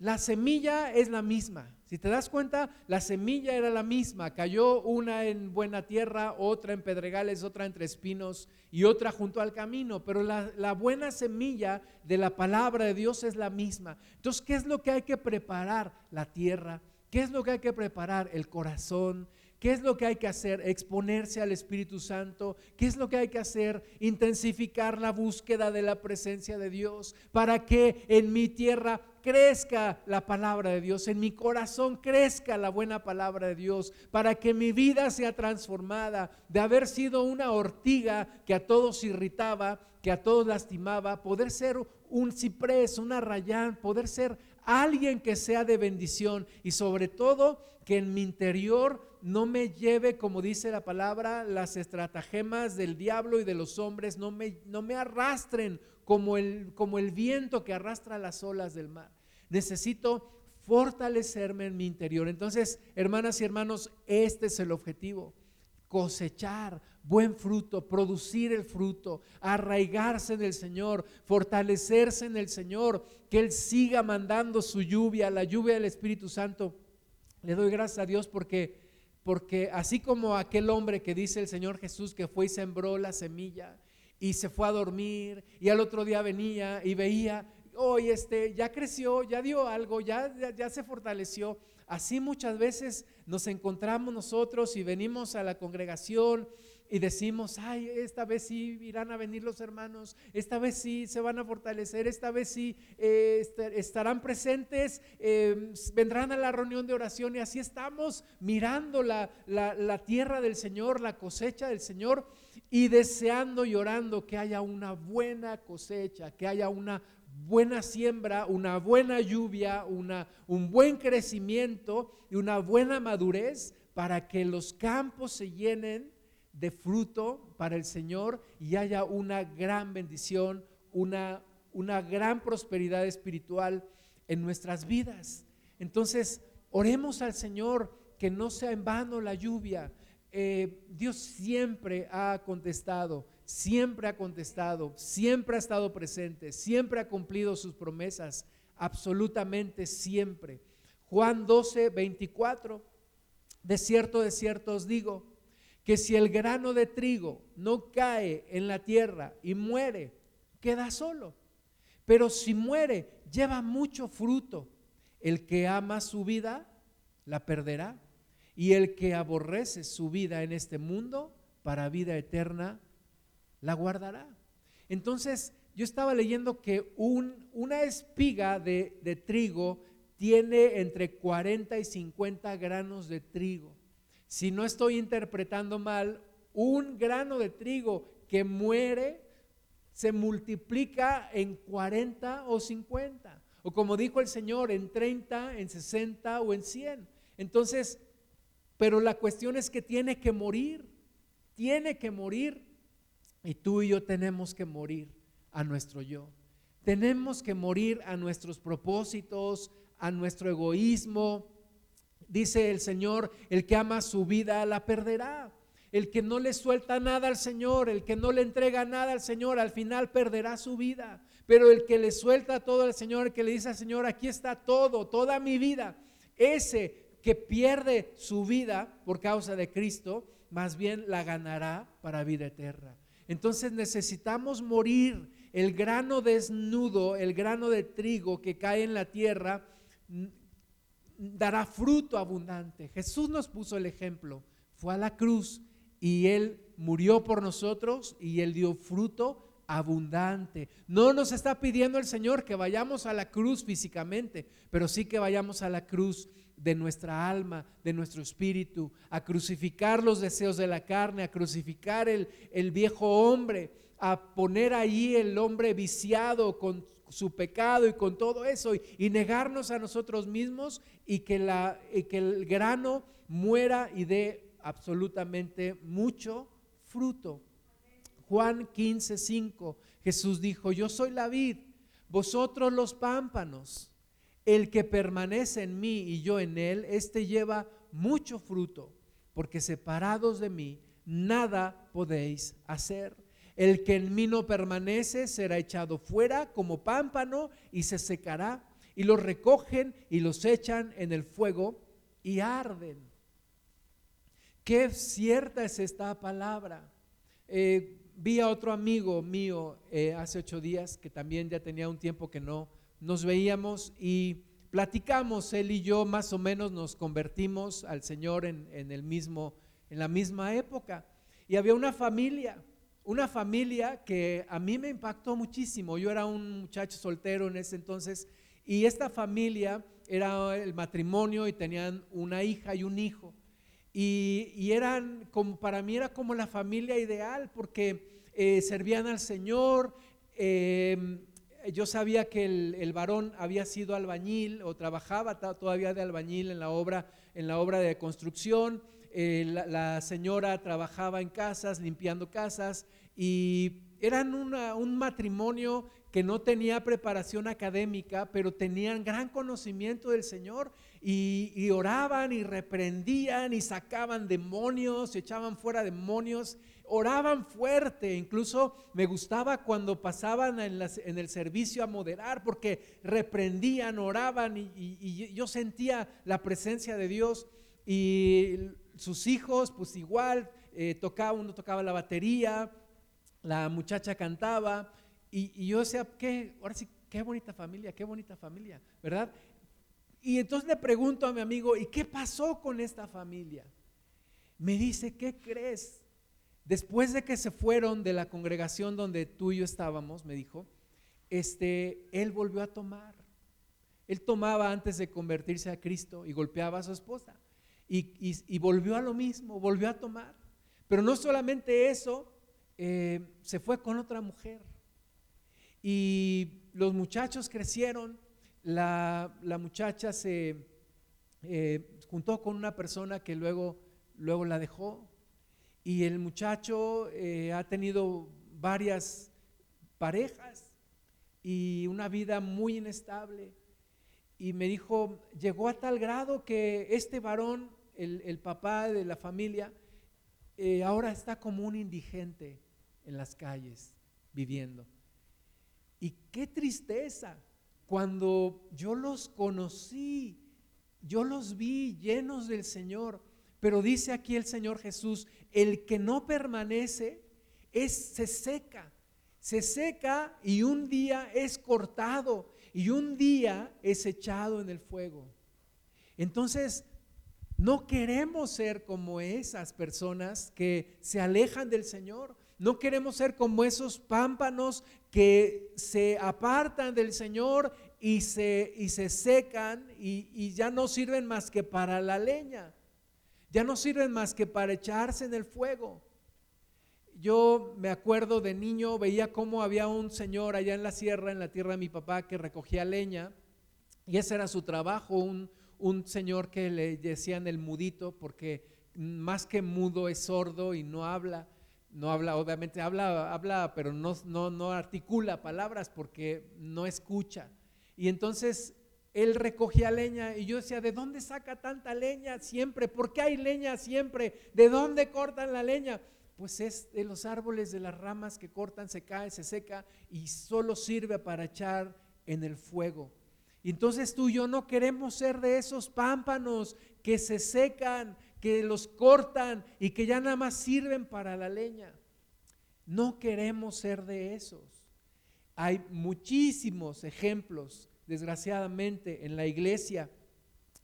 La semilla es la misma. Si te das cuenta, la semilla era la misma. Cayó una en buena tierra, otra en pedregales, otra entre espinos y otra junto al camino. Pero la, buena semilla de la palabra de Dios es la misma. Entonces, ¿qué es lo que hay que preparar? La tierra. ¿Qué es lo que hay que preparar? El corazón. ¿Qué es lo que hay que hacer? Exponerse al Espíritu Santo. ¿Qué es lo que hay que hacer? Intensificar la búsqueda de la presencia de Dios para que en mi tierra crezca la palabra de Dios, en mi corazón crezca la buena palabra de Dios, para que mi vida sea transformada de haber sido una ortiga que a todos irritaba, que a todos lastimaba, poder ser un ciprés, una rayán, poder ser alguien que sea de bendición y sobre todo que en mi interior no me lleve, como dice la palabra, las estratagemas del diablo y de los hombres, no me, no me arrastren como el, como el viento que arrastra las olas del mar. Necesito fortalecerme en mi interior. Entonces, hermanas y hermanos, este es el objetivo. Cosechar buen fruto, producir el fruto, arraigarse en el Señor, fortalecerse en el Señor, que Él siga mandando su lluvia, la lluvia del Espíritu Santo. Le doy gracias a Dios porque porque así como aquel hombre que dice el Señor Jesús que fue y sembró la semilla y se fue a dormir y al otro día venía y veía, hoy este ya creció, ya dio algo, ya, ya, se fortaleció. Así muchas veces nos encontramos nosotros y venimos a la congregación y decimos, ay, esta vez sí irán a venir los hermanos, esta vez sí se van a fortalecer, esta vez sí eh, este, estarán presentes, eh, vendrán a la reunión de oración y así estamos mirando la, la tierra del Señor, la cosecha del Señor y deseando y orando que haya una buena cosecha, que haya una buena siembra, una buena lluvia, una, un buen crecimiento y una buena madurez para que los campos se llenen de fruto para el Señor y haya una gran bendición, una, una gran prosperidad espiritual en nuestras vidas. Entonces, oremos al Señor que no sea en vano la lluvia. Eh, Dios siempre ha contestado, siempre ha contestado, siempre ha estado presente, siempre ha cumplido sus promesas, absolutamente siempre. Juan 12, 24, de cierto, de cierto os digo, que si el grano de trigo no cae en la tierra y muere, queda solo. Pero si muere, lleva mucho fruto. El que ama su vida, la perderá. Y el que aborrece su vida en este mundo, para vida eterna, la guardará. Entonces, yo estaba leyendo que un, una espiga de, de trigo tiene entre 40 y 50 granos de trigo. Si no estoy interpretando mal, un grano de trigo que muere se multiplica en 40 o 50. O como dijo el Señor, en 30, en 60 o en 100. Entonces, pero la cuestión es que tiene que morir, tiene que morir. Y tú y yo tenemos que morir a nuestro yo. Tenemos que morir a nuestros propósitos, a nuestro egoísmo. Dice el Señor, el que ama su vida la perderá. El que no le suelta nada al Señor, el que no le entrega nada al Señor, al final perderá su vida. Pero el que le suelta todo al Señor, el que le dice al Señor, aquí está todo, toda mi vida, ese que pierde su vida por causa de Cristo, más bien la ganará para vida eterna. Entonces necesitamos morir. El grano desnudo, el grano de trigo que cae en la tierra, dará fruto abundante. Jesús nos puso el ejemplo. Fue a la cruz y Él murió por nosotros y Él dio fruto abundante. No nos está pidiendo el Señor que vayamos a la cruz físicamente, pero sí que vayamos a la cruz de nuestra alma, de nuestro espíritu, a crucificar los deseos de la carne, a crucificar el, el viejo hombre, a poner ahí el hombre viciado con su pecado y con todo eso y, negarnos a nosotros mismos y que, la, y que el grano muera y dé absolutamente mucho fruto. Juan 15, 5, Jesús dijo, yo soy la vid, vosotros los pámpanos. El que permanece en mí y yo en él, éste lleva mucho fruto, porque separados de mí, nada podéis hacer. El que en mí no permanece será echado fuera como pámpano y se secará. Y los recogen y los echan en el fuego y arden. Qué cierta es esta palabra. Eh, vi a otro amigo mío eh, hace ocho días que también ya tenía un tiempo que no nos veíamos y platicamos, él y yo más o menos nos convertimos al Señor en, el mismo, en la misma época. Y había una familia, una familia que a mí me impactó muchísimo. Yo era un muchacho soltero en ese entonces y esta familia era el matrimonio y tenían una hija y un hijo. Y, eran como, para mí era como la familia ideal porque eh, servían al Señor, eh, yo sabía que el, varón había sido albañil o trabajaba todavía de albañil en la obra, en la obra de construcción. Eh, la, señora trabajaba en casas, limpiando casas y eran un matrimonio que no tenía preparación académica, pero tenían gran conocimiento del Señor y, y oraban y reprendían y sacaban demonios, echaban fuera demonios oraban fuerte, incluso me gustaba cuando pasaban en, el servicio a moderar, porque reprendían, oraban y, yo sentía la presencia de Dios y sus hijos, pues igual, eh, tocaba, uno tocaba la batería, la muchacha cantaba y, yo decía, ¿qué? ahora sí, qué bonita familia, qué bonita familia, ¿verdad? Y entonces le pregunto a mi amigo, ¿y qué pasó con esta familia? Me dice, ¿qué crees? Después de que se fueron de la congregación donde tú y yo estábamos, me dijo, este, él volvió a tomar. Él tomaba antes de convertirse a Cristo y golpeaba a su esposa. Y, volvió a lo mismo, volvió a tomar. Pero no solamente eso, eh, se fue con otra mujer. Y los muchachos crecieron, la, muchacha se eh, juntó con una persona que luego, luego la dejó y el muchacho eh, ha tenido varias parejas y una vida muy inestable. Y me dijo, llegó a tal grado que este varón, el, papá de la familia, eh, ahora está como un indigente en las calles viviendo. Y qué tristeza cuando yo los conocí, yo los vi llenos del Señor. Pero dice aquí el Señor Jesús, el que no permanece se seca, se seca y un día es cortado y un día es echado en el fuego. Entonces, no queremos ser como esas personas que se alejan del Señor. No queremos ser como esos pámpanos que se apartan del Señor y se, y se secan y ya no sirven más que para la leña, ya no sirven más que para echarse en el fuego. Yo me acuerdo de niño, veía cómo había un señor allá en la sierra, en la tierra de mi papá, que recogía leña y ese era su trabajo, un, un señor que le decían el mudito, porque más que mudo es sordo y no habla no habla, obviamente habla, habla, pero no, no, no articula palabras porque no escucha. Y entonces él recogía leña y yo decía, ¿de dónde saca tanta leña siempre? ¿Por qué hay leña siempre? ¿De dónde cortan la leña? Pues es de los árboles, de las ramas que cortan, se cae, se seca y solo sirve para echar en el fuego. Y entonces tú y yo no queremos ser de esos pámpanos que se secan, que los cortan y que ya nada más sirven para la leña. No queremos ser de esos. Hay muchísimos ejemplos, desgraciadamente, en la iglesia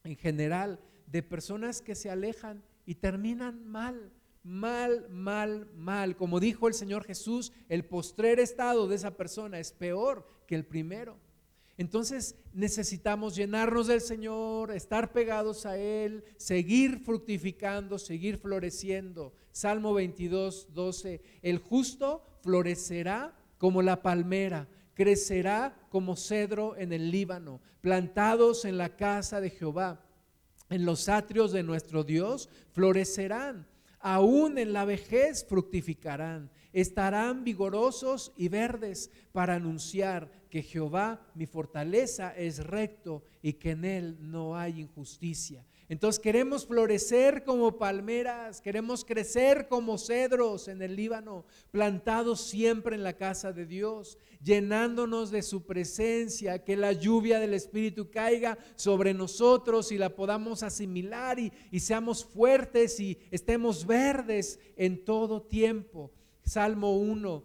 en general, de personas que se alejan y terminan mal, mal, mal, mal. Como dijo el Señor Jesús, el postrer estado de esa persona es peor que el primero. Entonces necesitamos llenarnos del Señor, estar pegados a Él, seguir fructificando, seguir floreciendo. Salmo 22, 12. El justo florecerá como la palmera, crecerá como cedro en el Líbano, plantados en la casa de Jehová. En los atrios de nuestro Dios florecerán, aún en la vejez fructificarán estarán vigorosos y verdes para anunciar que Jehová, mi fortaleza, es recto y que en él no hay injusticia. Entonces queremos florecer como palmeras, queremos crecer como cedros en el Líbano, plantados siempre en la casa de Dios, llenándonos de su presencia, que la lluvia del Espíritu caiga sobre nosotros y la podamos asimilar y, seamos fuertes y estemos verdes en todo tiempo. Salmo 1,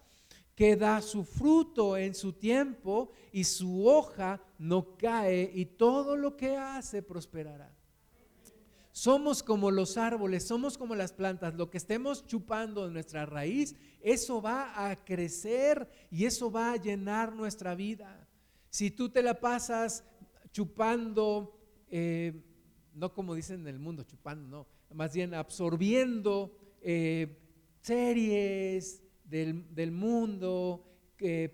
que da su fruto en su tiempo y su hoja no cae y todo lo que hace prosperará. Somos como los árboles, somos como las plantas. Lo que estemos chupando de nuestra raíz, eso va a crecer y eso va a llenar nuestra vida. Si tú te la pasas chupando, eh, no como dicen en el mundo, chupando, no, más bien absorbiendo eh, series, del, mundo,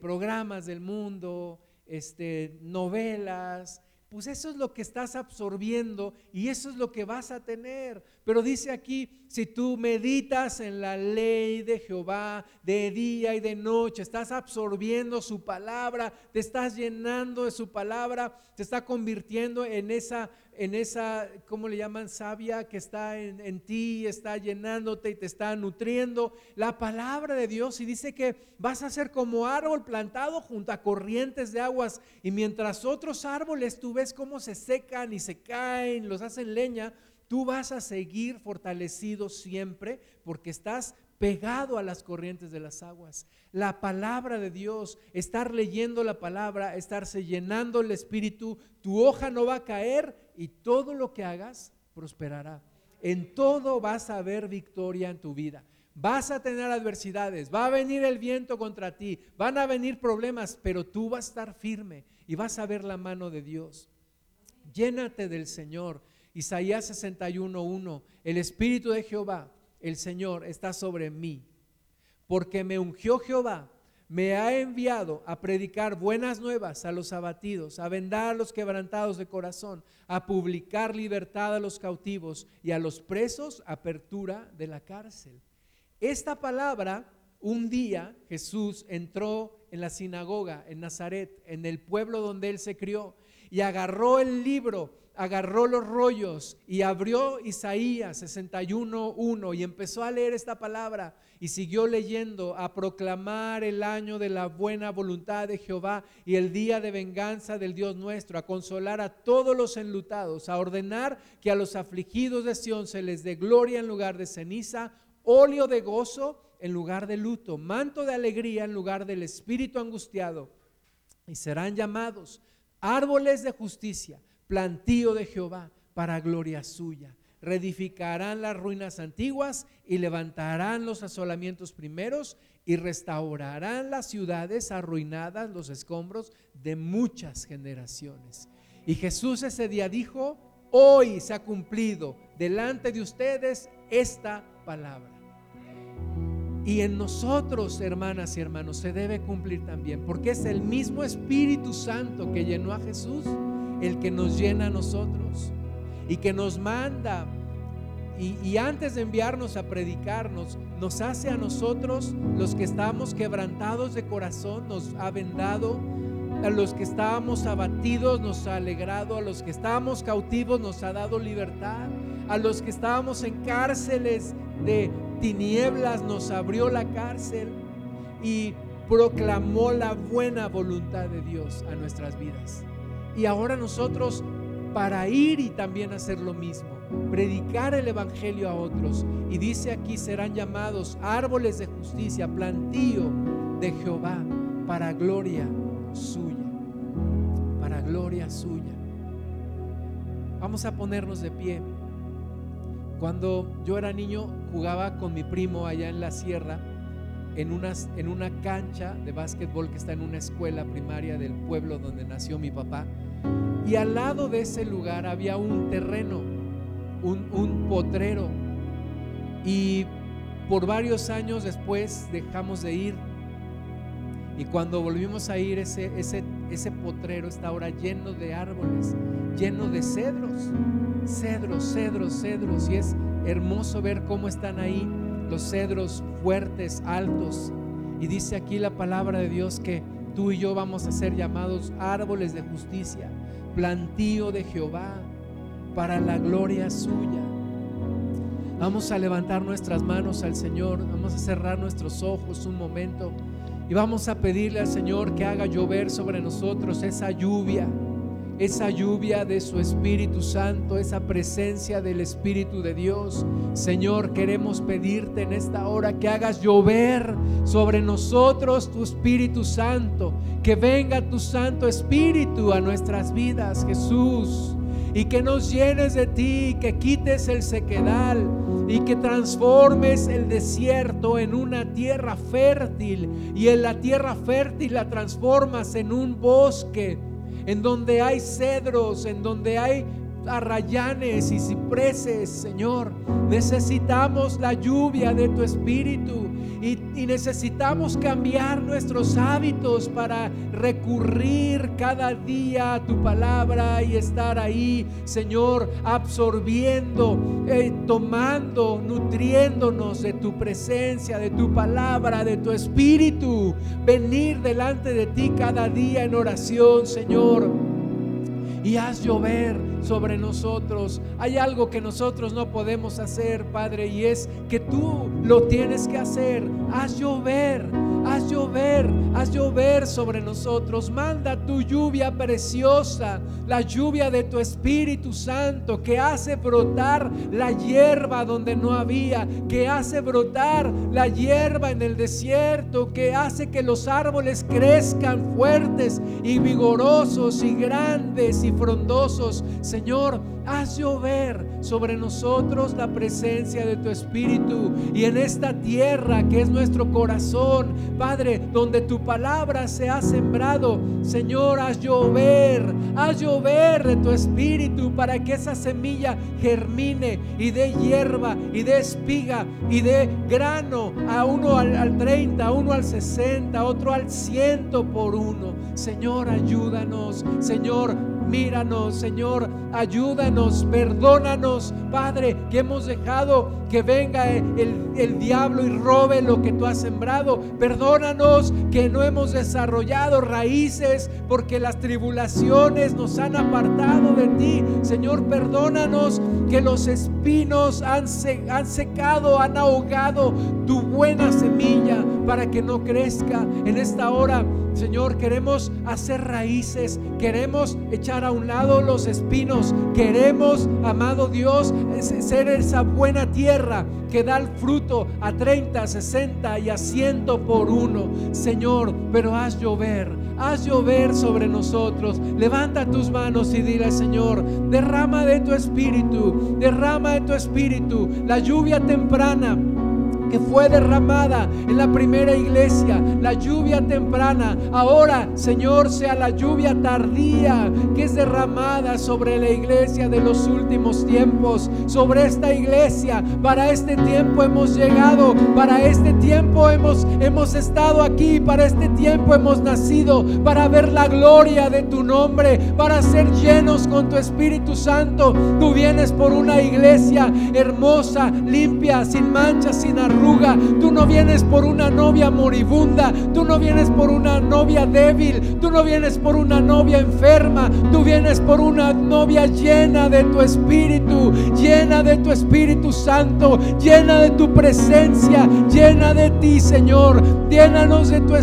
programas del mundo, este, novelas, pues eso es lo que estás absorbiendo y eso es lo que vas a tener. Pero dice aquí, si tú meditas en la ley de Jehová de día y de noche, estás absorbiendo su palabra, te estás llenando de su palabra, te está convirtiendo en esa, en esa, ¿cómo le llaman? Sabia que está en, ti, está llenándote y te está nutriendo. La palabra de Dios y dice que vas a ser como árbol plantado junto a corrientes de aguas y mientras otros árboles tú ves cómo se secan y se caen, los hacen leña, tú vas a seguir fortalecido siempre porque estás pegado a las corrientes de las aguas. La palabra de Dios, estar leyendo la palabra, estarse llenando el espíritu, tu hoja no va a caer y todo lo que hagas prosperará. En todo vas a ver victoria en tu vida. Vas a tener adversidades, va a venir el viento contra ti, van a venir problemas, pero tú vas a estar firme y vas a ver la mano de Dios. Llénate del Señor. Isaías 61.1, el Espíritu de Jehová, el Señor, está sobre mí, porque me ungió Jehová, me ha enviado a predicar buenas nuevas a los abatidos, a vendar a los quebrantados de corazón, a publicar libertad a los cautivos y a los presos apertura de la cárcel. Esta palabra, un día Jesús entró en la sinagoga en Nazaret, en el pueblo donde él se crió, y agarró el libro agarró los rollos y abrió Isaías 61.1 y empezó a leer esta palabra y siguió leyendo a proclamar el año de la buena voluntad de Jehová y el día de venganza del Dios nuestro, a consolar a todos los enlutados, a ordenar que a los afligidos de Sión se les dé gloria en lugar de ceniza, óleo de gozo en lugar de luto, manto de alegría en lugar del espíritu angustiado, y serán llamados árboles de justicia plantío de Jehová para gloria suya. Reedificarán las ruinas antiguas y levantarán los asolamientos primeros y restaurarán las ciudades arruinadas, los escombros de muchas generaciones. Y Jesús ese día dijo, hoy se ha cumplido delante de ustedes esta palabra. Y en nosotros, hermanas y hermanos, se debe cumplir también, porque es el mismo Espíritu Santo que llenó a Jesús el que nos llena a nosotros y que nos manda y, antes de enviarnos a predicarnos, nos hace a nosotros los que estamos quebrantados de corazón, nos ha vendado, a los que estábamos abatidos nos ha alegrado, a los que estábamos cautivos nos ha dado libertad, a los que estábamos en cárceles de tinieblas nos abrió la cárcel y proclamó la buena voluntad de Dios a nuestras vidas. Y ahora nosotros para ir y también hacer lo mismo, predicar el Evangelio a otros. Y dice aquí serán llamados árboles de justicia, plantío de Jehová para gloria suya, para gloria suya. Vamos a ponernos de pie. Cuando yo era niño jugaba con mi primo allá en la sierra en, unas, en una cancha de básquetbol que está en una escuela primaria del pueblo donde nació mi papá. Y al lado de ese lugar había un terreno, un, un potrero. Y por varios años después dejamos de ir. Y cuando volvimos a ir, ese, ese, ese potrero está ahora lleno de árboles, lleno de cedros, cedros, cedros, cedros. Y es hermoso ver cómo están ahí los cedros fuertes, altos. Y dice aquí la palabra de Dios que tú y yo vamos a ser llamados árboles de justicia, plantío de Jehová para la gloria suya. Vamos a levantar nuestras manos al Señor, vamos a cerrar nuestros ojos un momento y vamos a pedirle al Señor que haga llover sobre nosotros esa lluvia esa lluvia de su Espíritu Santo, esa presencia del Espíritu de Dios. Señor, queremos pedirte en esta hora que hagas llover sobre nosotros tu Espíritu Santo, que venga tu Santo Espíritu a nuestras vidas, Jesús, y que nos llenes de ti, que quites el sequedal y que transformes el desierto en una tierra fértil y en la tierra fértil la transformas en un bosque en donde hay cedros, en donde hay arrayanes y cipreses, Señor. Necesitamos la lluvia de tu Espíritu y, necesitamos cambiar nuestros hábitos para recurrir cada día a tu palabra y estar ahí, Señor, absorbiendo, eh, tomando, nutriéndonos de tu presencia, de tu palabra, de tu Espíritu. Venir delante de ti cada día en oración, Señor. Y haz llover sobre nosotros. Hay algo que nosotros no podemos hacer, Padre, y es que tú lo tienes que hacer. Haz llover, haz llover, haz llover sobre nosotros. Manda tu lluvia preciosa, la lluvia de tu Espíritu Santo que hace brotar la hierba donde no había, que hace brotar la hierba en el desierto, que hace que los árboles crezcan fuertes y vigorosos y grandes y frondosos. Señor, haz llover sobre nosotros la presencia de tu Espíritu y en esta tierra que es nuestro corazón, Padre, donde tu palabra se ha sembrado, Señor, haz llover, haz llover de tu Espíritu para que esa semilla germine y dé hierba y dé espiga y dé grano a uno al, al 30, a uno al 60, a otro al ciento por uno. Señor, ayúdanos, Señor, míranos, Señor, ayúdanos, perdónanos, Padre, que hemos dejado que venga el, el, diablo y robe lo que tú has sembrado. Perdónanos que no hemos desarrollado raíces porque las tribulaciones nos han apartado de ti. Señor, perdónanos que los espinos han, han secado, han ahogado tu buena semilla para que no crezca. En esta hora Señor, queremos hacer raíces, queremos echar a un lado los espinos, queremos, amado Dios, ser esa buena tierra que da el fruto a 30, 60 y a 100 por uno. Señor, pero haz llover, haz llover sobre nosotros. Levanta tus manos y dile, Señor, derrama de tu espíritu, derrama de tu espíritu la lluvia temprana que fue derramada en la primera iglesia, la lluvia temprana, ahora, Señor, sea la lluvia tardía que es derramada sobre la iglesia de los últimos tiempos, sobre esta iglesia. Para este tiempo hemos llegado, para este tiempo hemos, hemos estado aquí, para este tiempo hemos nacido, para ver la gloria de tu nombre, para ser llenos con tu Espíritu Santo. Tú vienes por una iglesia hermosa, limpia, sin manchas, sin arrugas Tú no vienes por una novia moribunda. Tú no vienes por una novia débil. Tú no vienes por una novia enferma. Tú vienes por una novia llena de tu espíritu, llena de tu Espíritu Santo, llena de tu presencia, llena de ti, Señor. Llénanos de tu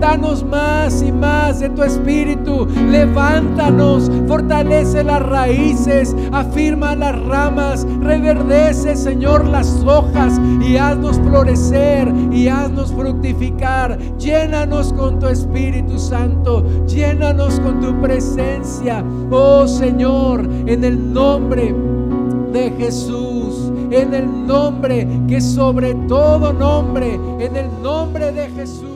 Danos más y más de tu espíritu. Levántanos, fortalece las raíces, afirma las ramas, reverdece, Señor, las hojas y haznos florecer y haznos fructificar. Llénanos con tu Espíritu Santo, llénanos con tu presencia, oh Señor, en el nombre de Jesús, en el nombre que sobre todo nombre, en el nombre de Jesús.